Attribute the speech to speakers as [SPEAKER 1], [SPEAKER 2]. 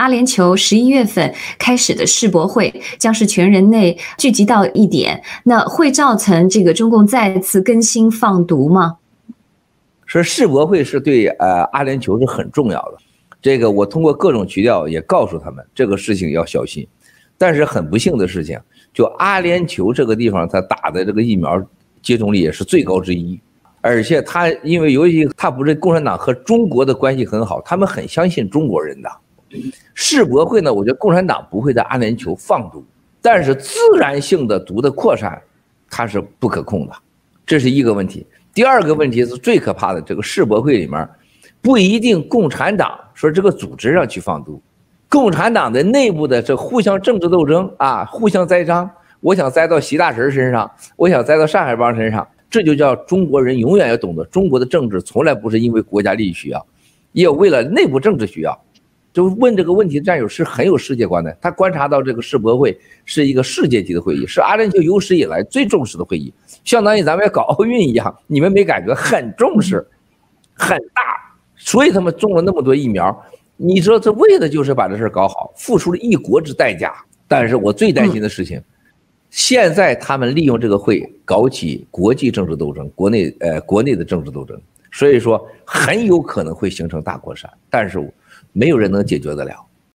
[SPEAKER 1] 阿联酋十一月份开始的世博会将是全人类聚集到一点，那会造成这个中共再次更新放毒吗？
[SPEAKER 2] 说世博会是对呃阿联酋是很重要的，这个我通过各种渠道也告诉他们这个事情要小心，但是很不幸的事情，就阿联酋这个地方，它打的这个疫苗接种率也是最高之一。而且他因为尤其他不是共产党和中国的关系很好，他们很相信中国人的。世博会呢，我觉得共产党不会在阿联酋放毒，但是自然性的毒的扩散，它是不可控的，这是一个问题。第二个问题是最可怕的，这个世博会里面不一定共产党说这个组织上去放毒，共产党的内部的这互相政治斗争啊，互相栽赃，我想栽到习大神身上，我想栽到上海帮身上。这就叫中国人永远要懂得，中国的政治从来不是因为国家利益需要，也有为了内部政治需要。就问这个问题的战友是很有世界观的，他观察到这个世博会是一个世界级的会议，是阿联酋有史以来最重视的会议，相当于咱们要搞奥运一样，你们没感觉很重视，很大，所以他们种了那么多疫苗。你说这为的就是把这事搞好，付出了一国之代价。但是我最担心的事情。现在他们利用这个会搞起国际政治斗争，国内呃国内的政治斗争，所以说很有可能会形成大国山，但是没有人能解决得了。